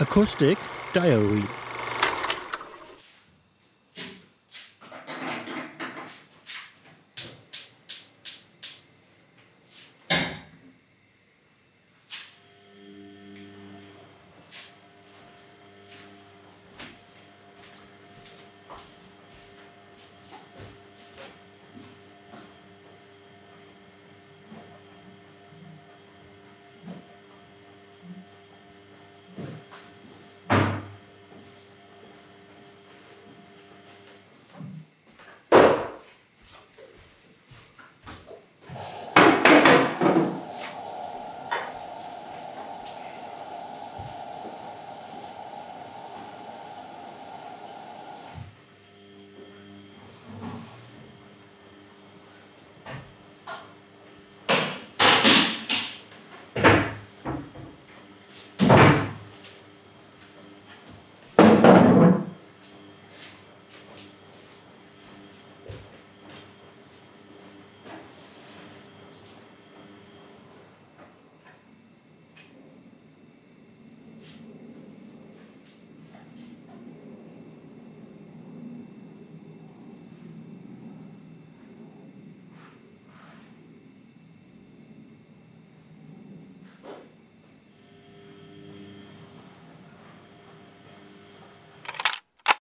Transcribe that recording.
Acoustic Diary